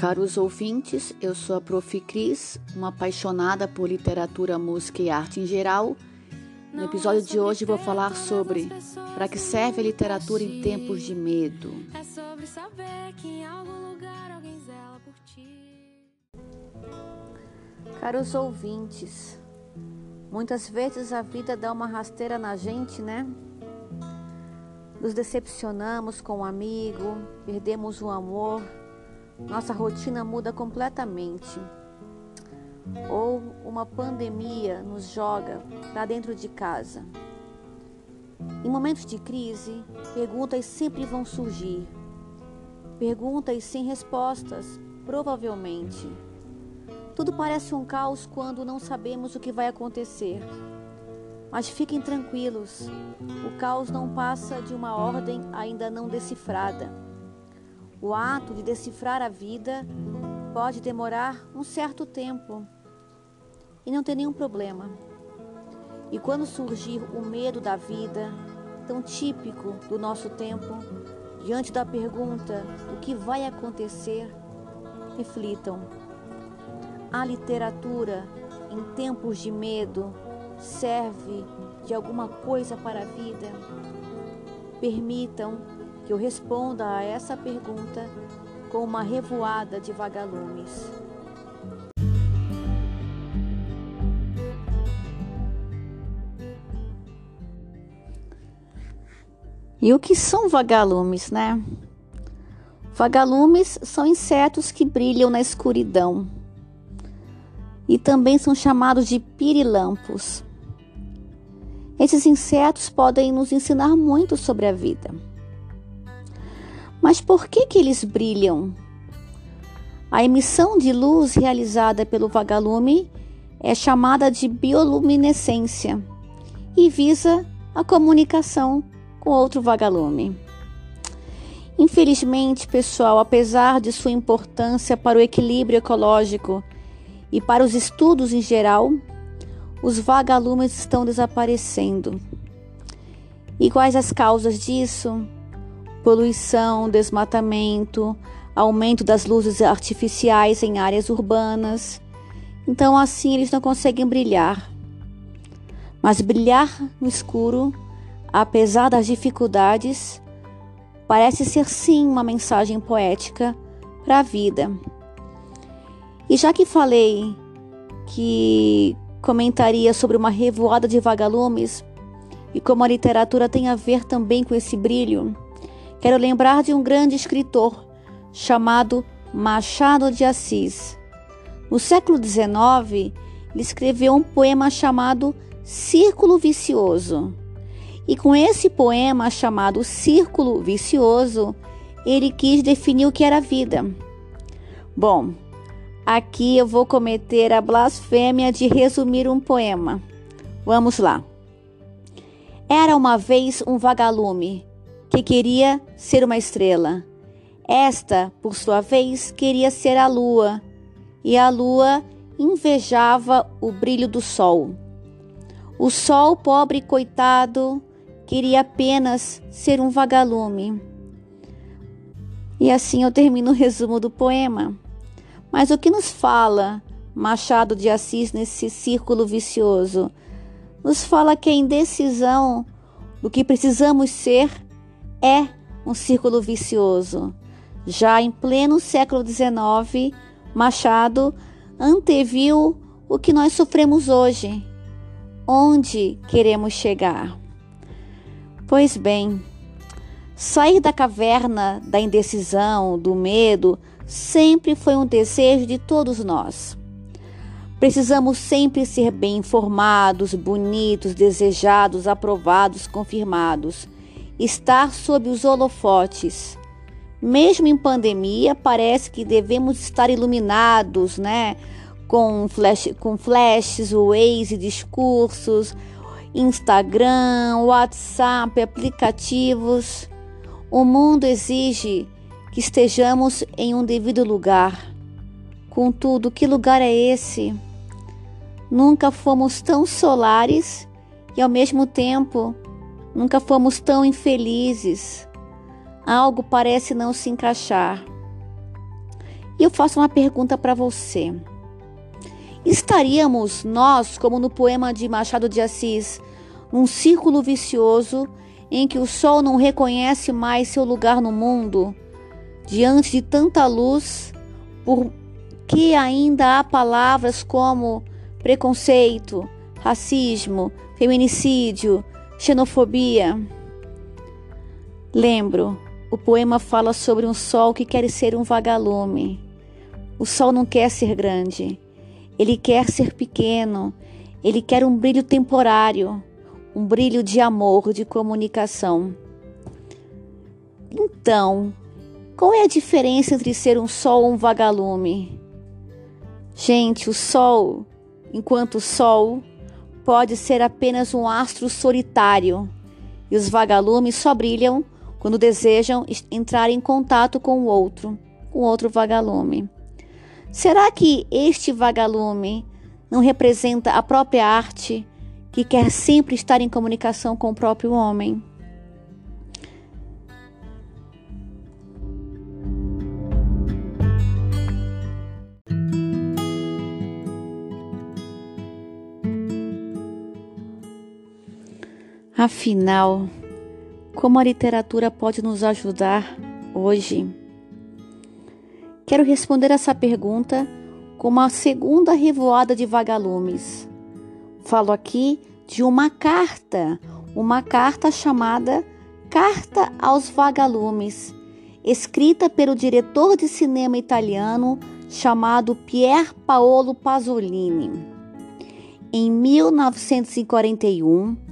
Caros ouvintes, eu sou a Prof. Cris, uma apaixonada por literatura, música e arte em geral. No episódio de hoje vou falar sobre para que serve a literatura em tempos de medo. Sobre saber que em algum lugar alguém zela por ti. Caros ouvintes, muitas vezes a vida dá uma rasteira na gente, né? Nos decepcionamos com um amigo, perdemos o amor nossa rotina muda completamente. Ou uma pandemia nos joga para dentro de casa. Em momentos de crise, perguntas sempre vão surgir. Perguntas sem respostas, provavelmente. Tudo parece um caos quando não sabemos o que vai acontecer. Mas fiquem tranquilos, o caos não passa de uma ordem ainda não decifrada. O ato de decifrar a vida pode demorar um certo tempo e não tem nenhum problema. E quando surgir o medo da vida, tão típico do nosso tempo, diante da pergunta o que vai acontecer, reflitam. A literatura em tempos de medo serve de alguma coisa para a vida? Permitam que eu responda a essa pergunta com uma revoada de vagalumes. E o que são vagalumes, né? Vagalumes são insetos que brilham na escuridão e também são chamados de pirilampos. Esses insetos podem nos ensinar muito sobre a vida. Mas por que, que eles brilham? A emissão de luz realizada pelo vagalume é chamada de bioluminescência e visa a comunicação com outro vagalume. Infelizmente, pessoal, apesar de sua importância para o equilíbrio ecológico e para os estudos em geral, os vagalumes estão desaparecendo. E quais as causas disso? Poluição, desmatamento, aumento das luzes artificiais em áreas urbanas. Então, assim, eles não conseguem brilhar. Mas brilhar no escuro, apesar das dificuldades, parece ser sim uma mensagem poética para a vida. E já que falei que comentaria sobre uma revoada de vagalumes e como a literatura tem a ver também com esse brilho, Quero lembrar de um grande escritor chamado Machado de Assis. No século XIX, ele escreveu um poema chamado Círculo Vicioso. E com esse poema chamado Círculo Vicioso, ele quis definir o que era a vida. Bom, aqui eu vou cometer a blasfêmia de resumir um poema. Vamos lá. Era uma vez um vagalume que queria ser uma estrela. Esta, por sua vez, queria ser a lua, e a lua invejava o brilho do sol. O sol, pobre coitado, queria apenas ser um vagalume. E assim eu termino o resumo do poema. Mas o que nos fala Machado de Assis nesse círculo vicioso? Nos fala que a indecisão do que precisamos ser é um círculo vicioso. Já em pleno século XIX, Machado anteviu o que nós sofremos hoje. Onde queremos chegar? Pois bem, sair da caverna da indecisão, do medo, sempre foi um desejo de todos nós. Precisamos sempre ser bem informados, bonitos, desejados, aprovados, confirmados estar sob os holofotes. Mesmo em pandemia, parece que devemos estar iluminados, né? Com, flash, com flashes, Waze, discursos, Instagram, WhatsApp, aplicativos. O mundo exige que estejamos em um devido lugar. Contudo, que lugar é esse? Nunca fomos tão solares e ao mesmo tempo Nunca fomos tão infelizes. Algo parece não se encaixar. E eu faço uma pergunta para você. Estaríamos nós, como no poema de Machado de Assis, num círculo vicioso em que o sol não reconhece mais seu lugar no mundo, diante de tanta luz, por que ainda há palavras como preconceito, racismo, feminicídio, xenofobia? Lembro, o poema fala sobre um sol que quer ser um vagalume. O sol não quer ser grande, ele quer ser pequeno, ele quer um brilho temporário, um brilho de amor, de comunicação. Então, qual é a diferença entre ser um sol ou um vagalume? Gente, o sol, enquanto sol, pode ser apenas um astro solitário, e os vagalumes só brilham quando desejam entrar em contato com o outro, com outro vagalume. Será que este vagalume não representa a própria arte que quer sempre estar em comunicação com o próprio homem? Afinal, como a literatura pode nos ajudar hoje? Quero responder essa pergunta com uma segunda revoada de vagalumes. Falo aqui de uma carta, uma carta chamada Carta aos Vagalumes, escrita pelo diretor de cinema italiano chamado Pier Paolo Pasolini. Em 1941,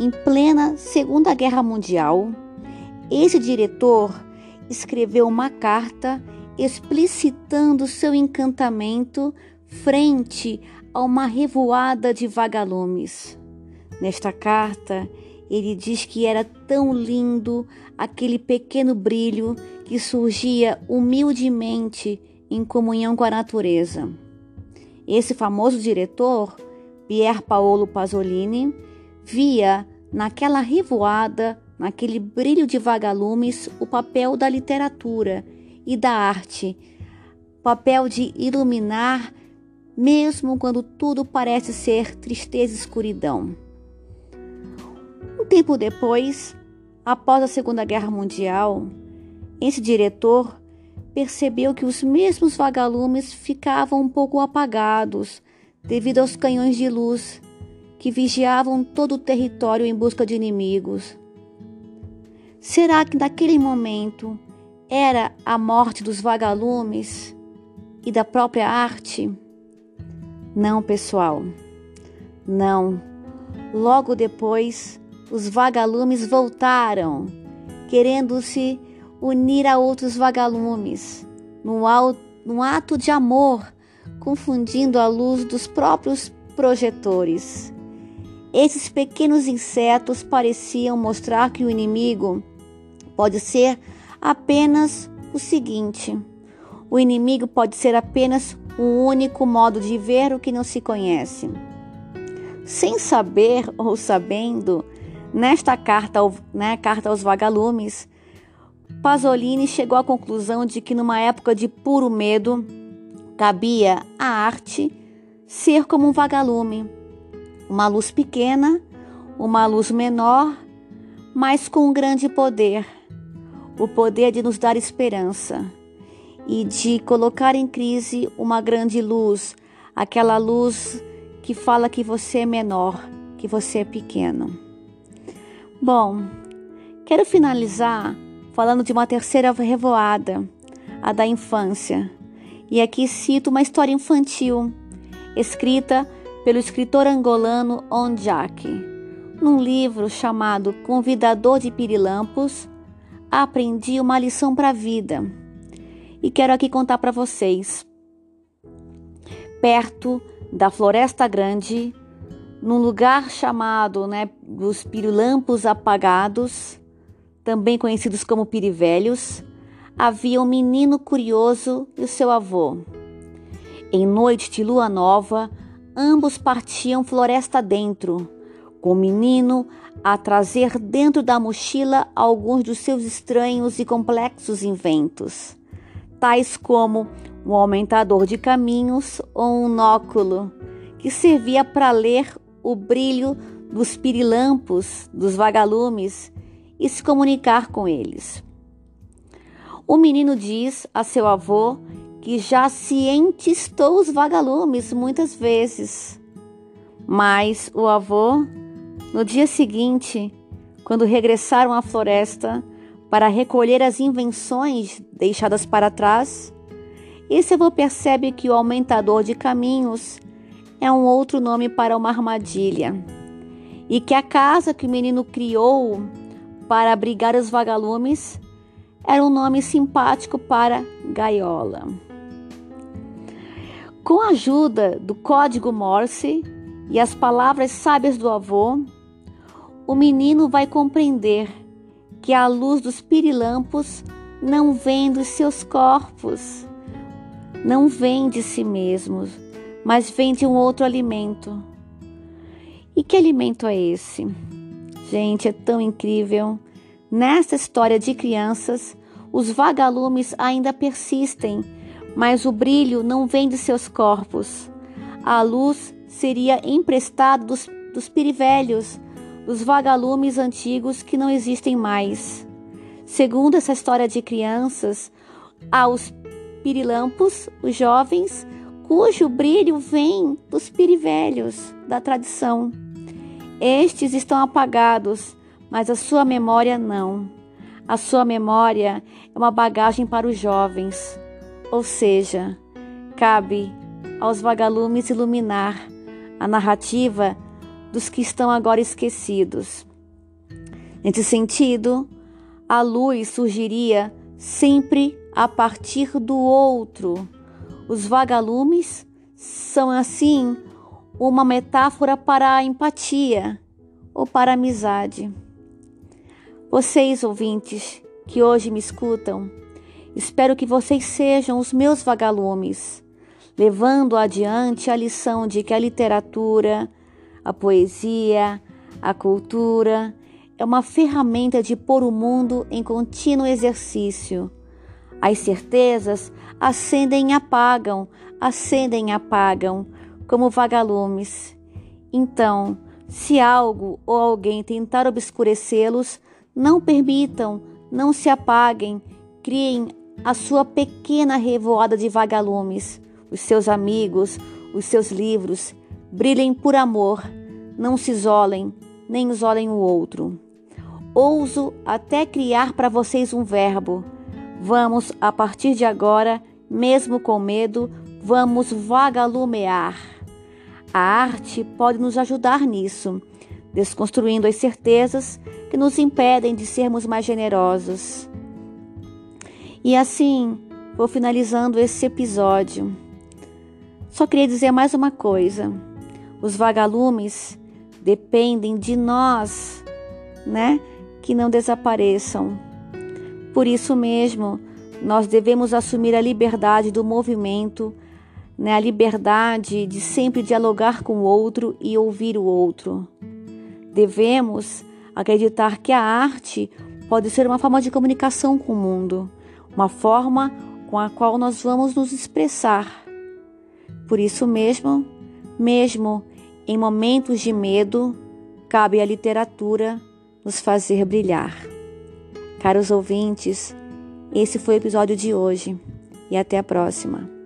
em plena Segunda Guerra Mundial, esse diretor escreveu uma carta explicitando seu encantamento frente a uma revoada de vagalumes. Nesta carta, ele diz que era tão lindo aquele pequeno brilho que surgia humildemente em comunhão com a natureza. Esse famoso diretor, Pier Paolo Pasolini, via naquela revoada, naquele brilho de vagalumes, o papel da literatura e da arte, papel de iluminar, mesmo quando tudo parece ser tristeza e escuridão. Um tempo depois, após a Segunda Guerra Mundial, esse diretor percebeu que os mesmos vagalumes ficavam um pouco apagados devido aos canhões de luz que vigiavam todo o território em busca de inimigos. Será que naquele momento era a morte dos vagalumes e da própria arte? Não, pessoal, não. Logo depois, os vagalumes voltaram, querendo se unir a outros vagalumes, num ato de amor, confundindo a luz dos próprios projetores. Esses pequenos insetos pareciam mostrar que o inimigo pode ser apenas o seguinte: o inimigo pode ser apenas um único modo de ver o que não se conhece. Sem saber ou sabendo, nesta carta, né, carta aos vagalumes, Pasolini chegou à conclusão de que numa época de puro medo, cabia à arte ser como um vagalume, uma luz pequena, uma luz menor, mas com um grande poder o poder de nos dar esperança e de colocar em crise uma grande luz, aquela luz que fala que você é menor, que você é pequeno. Bom, quero finalizar falando de uma terceira revoada, a da infância. E aqui cito uma história infantil, escrita pelo escritor angolano Onjak, num livro chamado Convidador de Pirilampos, aprendi uma lição para a vida e quero aqui contar para vocês. Perto da Floresta Grande, num lugar chamado né, dos Pirilampos Apagados, também conhecidos como Pirivelhos, havia um menino curioso e o seu avô. Em noite de lua nova, ambos partiam floresta dentro, com o menino a trazer dentro da mochila alguns dos seus estranhos e complexos inventos, tais como um aumentador de caminhos ou um nóculo que servia para ler o brilho dos pirilampos, dos vagalumes e se comunicar com eles. O menino diz a seu avô que já cientistou os vagalumes muitas vezes, mas o avô, no dia seguinte, quando regressaram à floresta para recolher as invenções deixadas para trás, esse avô percebe que o aumentador de caminhos é um outro nome para uma armadilha e que a casa que o menino criou para abrigar os vagalumes era um nome simpático para gaiola. Com a ajuda do código Morse e as palavras sábias do avô, o menino vai compreender que a luz dos pirilampos não vem dos seus corpos, não vem de si mesmos, mas vem de um outro alimento. E que alimento é esse? Gente, é tão incrível. Nesta história de crianças, os vagalumes ainda persistem, mas o brilho não vem de seus corpos. A luz seria emprestada dos, dos pirivelhos, dos vagalumes antigos que não existem mais. Segundo essa história de crianças, há os pirilampos, os jovens, cujo brilho vem dos pirivelhos da tradição. Estes estão apagados mas a sua memória não. A sua memória é uma bagagem para os jovens, ou seja, cabe aos vagalumes iluminar a narrativa dos que estão agora esquecidos. Nesse sentido, a luz surgiria sempre a partir do outro. Os vagalumes são, assim, uma metáfora para a empatia ou para a amizade. Vocês, ouvintes, que hoje me escutam, espero que vocês sejam os meus vagalumes, levando adiante a lição de que a literatura, a poesia, a cultura é uma ferramenta de pôr o mundo em contínuo exercício. As certezas acendem e apagam, acendem e apagam, como vagalumes. Então, se algo ou alguém tentar obscurecê-los, não permitam, não se apaguem, criem a sua pequena revoada de vagalumes, os seus amigos, os seus livros, brilhem por amor, não se isolem, nem isolem o outro. Ouso até criar para vocês um verbo. Vamos, a partir de agora, mesmo com medo, vamos vagalumear. A arte pode nos ajudar nisso, desconstruindo as certezas que nos impedem de sermos mais generosos. E assim, vou finalizando esse episódio. Só queria dizer mais uma coisa. Os vagalumes dependem de nós, né? Que não desapareçam. Por isso mesmo, nós devemos assumir a liberdade do movimento, né? A liberdade de sempre dialogar com o outro e ouvir o outro. Devemos acreditar que a arte pode ser uma forma de comunicação com o mundo, uma forma com a qual nós vamos nos expressar. Por isso mesmo, mesmo em momentos de medo, cabe à literatura nos fazer brilhar. Caros ouvintes, esse foi o episódio de hoje e até a próxima.